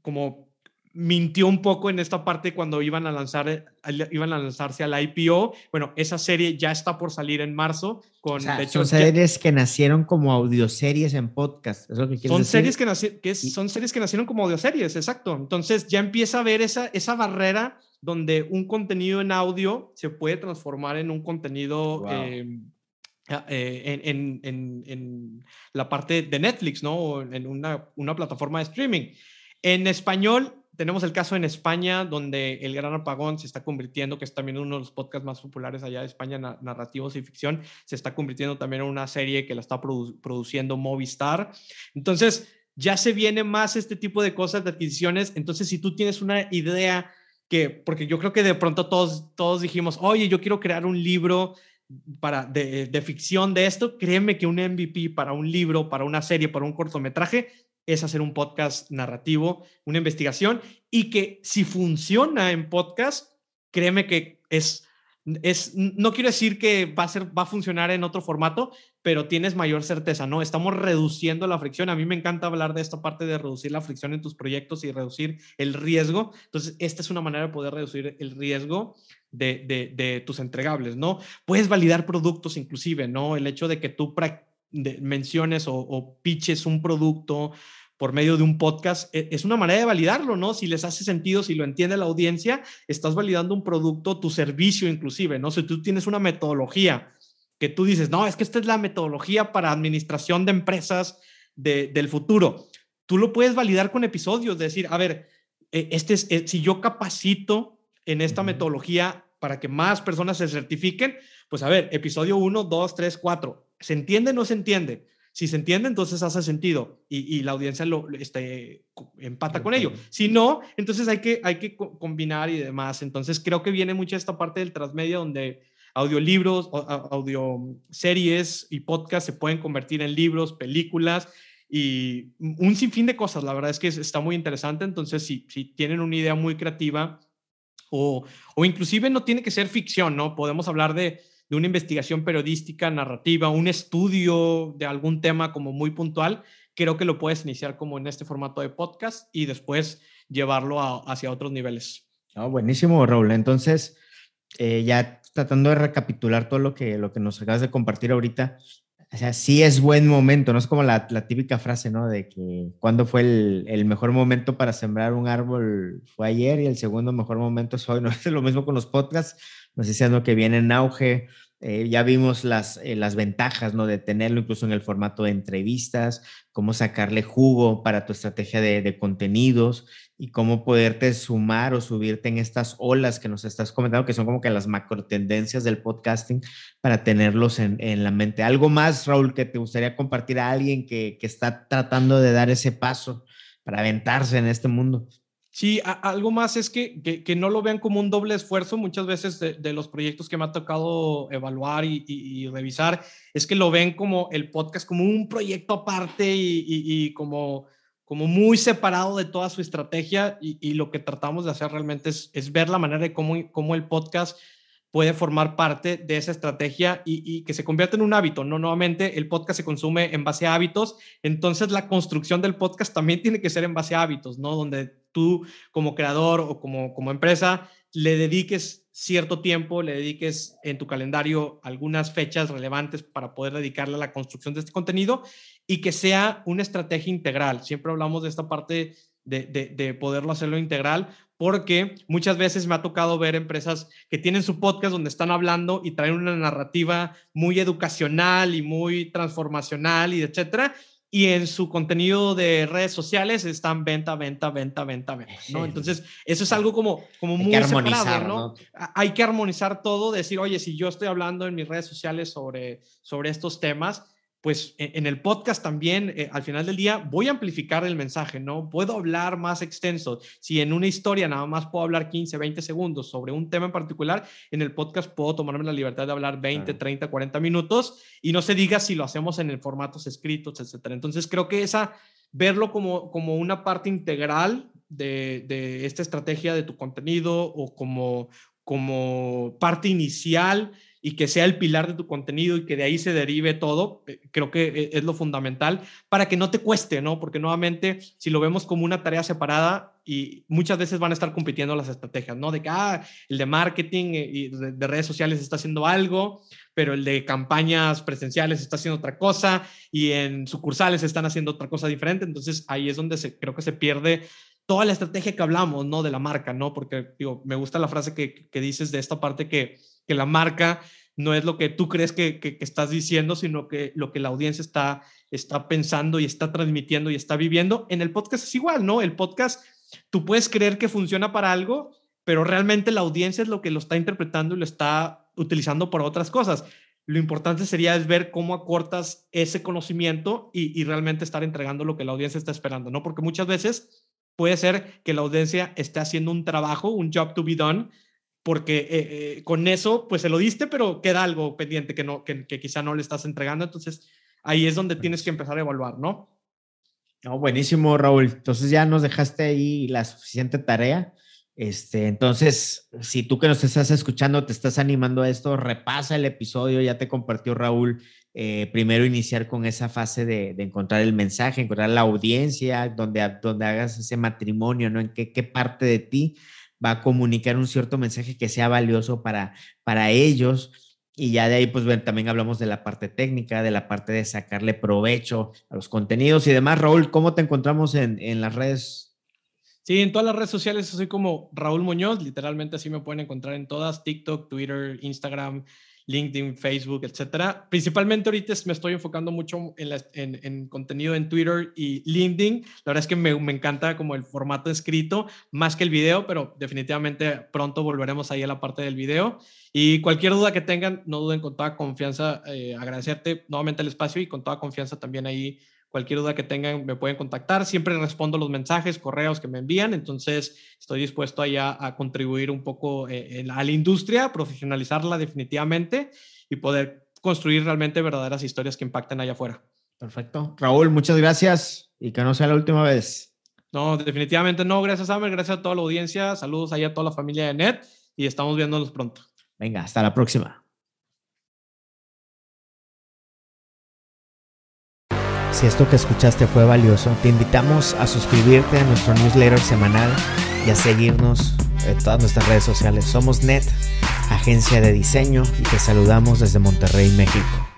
como mintió un poco en esta parte cuando iban a lanzar iban a lanzarse al IPO. Bueno, esa serie ya está por salir en marzo con son series que nacieron como audioseries en podcast, ¿es lo que son series que, que son series que nacieron como audioseries, exacto. Entonces ya empieza a ver esa esa barrera donde un contenido en audio se puede transformar en un contenido em, eh, en, en, en, la parte de Netflix, ¿no? O en una, una plataforma de streaming. En español tenemos el caso en España, donde El Gran Apagón se está convirtiendo, que es también uno de los podcasts más populares allá de España, narrativos y ficción, se está convirtiendo también en una serie que la está produciendo Movistar. Entonces, ya se viene más este tipo de cosas, de adquisiciones. Entonces, si tú tienes una idea que, porque yo creo que de pronto todos, todos dijimos, oye, yo quiero crear un libro para, de, de ficción de esto, créeme que un MVP para un libro, para una serie, para un cortometraje, es hacer un podcast narrativo, una investigación, y que si funciona en podcast, créeme que es, es, no quiero decir que va a, ser, va a funcionar en otro formato, pero tienes mayor certeza, ¿no? Estamos reduciendo la fricción. A mí me encanta hablar de esta parte de reducir la fricción en tus proyectos y reducir el riesgo. Entonces, esta es una manera de poder reducir el riesgo de, de, de tus entregables, ¿no? Puedes validar productos inclusive, ¿no? El hecho de que tú menciones o, o pitches un producto por medio de un podcast, e, es una manera de validarlo, ¿no? Si les hace sentido, si lo entiende la audiencia, estás validando un producto, tu servicio inclusive, ¿no? Si tú tienes una metodología que tú dices, no, es que esta es la metodología para administración de empresas del futuro, tú lo puedes validar con episodios, decir, a ver, e, este es, e, si yo capacito en esta metodología para que más personas se certifiquen, pues a ver, episodio 1, 2, 3, 4, ¿se entiende o no se entiende? Si se entiende, entonces hace sentido y, la audiencia lo, este, empata con ello. Si no, entonces hay que, hay que combinar y demás. Entonces creo que viene mucho esta parte del transmedia donde audiolibros, audio series y podcasts se pueden convertir en libros, películas y un sinfín de cosas. La verdad es que está muy interesante. Entonces, si, si tienen una idea muy creativa o, o inclusive no tiene que ser ficción, ¿no? Podemos hablar de de una investigación periodística, narrativa, un estudio de algún tema como muy puntual, creo que lo puedes iniciar como en este formato de podcast y después llevarlo hacia otros niveles. Oh, buenísimo, Raúl. Entonces, eh, ya tratando de recapitular todo lo que, lo que nos acabas de compartir ahorita, o sea, sí es buen momento, no es como la, la típica frase, ¿no? De que cuando fue el, el, mejor momento para sembrar un árbol fue ayer y el segundo mejor momento es hoy, ¿no? Es lo mismo con los podcasts, nos diciendo que viene en auge. Eh, ya vimos las, eh, las ventajas ¿no? de tenerlo incluso en el formato de entrevistas, cómo sacarle jugo para tu estrategia de, de, contenidos y cómo poderte sumar o subirte en estas olas que nos estás comentando, que son como que las macro tendencias del podcasting para tenerlos en, en la mente. ¿Algo más, Raúl, que te gustaría compartir a alguien que, que está tratando de dar ese paso para aventarse en este mundo? Sí, algo más es que, que, no lo vean como un doble esfuerzo. Muchas veces de, los proyectos que me ha tocado evaluar y, revisar, es que lo ven como el podcast, como un proyecto aparte y, como, como muy separado de toda su estrategia. Y, lo que tratamos de hacer realmente es, es ver la manera de cómo, cómo el podcast puede formar parte de esa estrategia y, que se convierta en un hábito. No, nuevamente, el podcast se consume en base a hábitos, entonces la construcción del podcast también tiene que ser en base a hábitos, ¿no? Donde tú como creador o como, como empresa le dediques cierto tiempo, le dediques en tu calendario algunas fechas relevantes para poder dedicarle a la construcción de este contenido y que sea una estrategia integral. Siempre hablamos de esta parte de, de, de, poderlo hacerlo integral, porque muchas veces me ha tocado ver empresas que tienen su podcast donde están hablando y traen una narrativa muy educacional y muy transformacional y etcétera. Y en su contenido de redes sociales están venta, venta, venta, venta, venta, ¿no? Entonces, eso es algo como, como muy separado, ¿no? Hay que armonizar todo, decir, oye, si yo estoy hablando en mis redes sociales sobre, sobre estos temas, pues e, en el podcast también, eh, al final del día, voy a amplificar el mensaje, ¿no? Puedo hablar más extenso. Si en una historia nada más puedo hablar 15, 20 segundos sobre un tema en particular, en el podcast puedo tomarme la libertad de hablar 20, 30, 40 minutos y no se diga si lo hacemos en el formatos escritos, etcétera. Entonces creo que esa, verlo como, como una parte integral de, de esta estrategia de tu contenido o como, como parte inicial y que sea el pilar de tu contenido y que de ahí se derive todo, eh, creo que eh, es lo fundamental para que no te cueste, ¿no? Porque nuevamente, si lo vemos como una tarea separada y muchas veces van a estar compitiendo las estrategias, ¿no? De que, ah, el de marketing eh, y de redes sociales está haciendo algo, pero el de campañas presenciales está haciendo otra cosa y en sucursales están haciendo otra cosa diferente. Entonces ahí es donde creo que se pierde toda la estrategia que hablamos, ¿no? De la marca, ¿no? Porque, digo, me gusta la frase que, que dices de esta parte que que la marca no es lo que tú crees que, que, estás diciendo, sino que lo que la audiencia está, está pensando y está transmitiendo y está viviendo. En el podcast es igual, ¿no? El podcast tú puedes creer que funciona para algo, pero realmente la audiencia es lo que lo está interpretando y lo está utilizando para otras cosas. Lo importante sería es ver cómo acortas ese conocimiento y, realmente estar entregando lo que la audiencia está esperando, ¿no? Porque muchas veces puede ser que la audiencia esté haciendo un trabajo, un job to be done, porque eh, eh, con eso, pues se lo diste, pero queda algo pendiente que, no, que, que quizá no le estás entregando. Entonces, ahí es donde tienes que empezar a evaluar, ¿no? No, buenísimo, Raúl. Entonces ya nos dejaste ahí la suficiente tarea. Este, entonces, si tú que nos estás escuchando te estás animando a esto, repasa el episodio, ya te compartió Raúl. Eh, primero iniciar con esa fase de, encontrar el mensaje, encontrar la audiencia, donde, donde hagas ese matrimonio, ¿no? En qué, qué parte de ti va a comunicar un cierto mensaje que sea valioso para, para ellos. Y ya de ahí, pues también hablamos de la parte técnica, de la parte de sacarle provecho a los contenidos y demás. Raúl, ¿cómo te encontramos en, en las redes Sí, en todas las redes sociales soy como Raúl Muñoz, literalmente así me pueden encontrar en todas, TikTok, Twitter, Instagram, LinkedIn, Facebook, etcétera. Principalmente ahorita me estoy enfocando mucho en, en, contenido en Twitter y LinkedIn. La verdad es que me, me, encanta como el formato escrito más que el video, pero definitivamente pronto volveremos ahí a la parte del video. Y cualquier duda que tengan, no duden con toda confianza, eh, agradecerte nuevamente el espacio y con toda confianza también ahí Cualquier duda que tengan me pueden contactar. Siempre respondo los mensajes, correos que me envían. Entonces, estoy dispuesto allá a contribuir un poco eh, a la industria, profesionalizarla definitivamente y poder construir realmente verdaderas historias que impacten allá afuera. Perfecto. Raúl, muchas gracias y que no sea la última vez. No, definitivamente no. Gracias, Amer. Gracias a toda la audiencia. Saludos allá a toda la familia de NET y estamos viéndonos pronto. Venga, hasta la próxima. Si esto que escuchaste fue valioso, te invitamos a suscribirte a nuestro newsletter semanal y a seguirnos en todas nuestras redes sociales. Somos NET, agencia de diseño, y te saludamos desde Monterrey, México.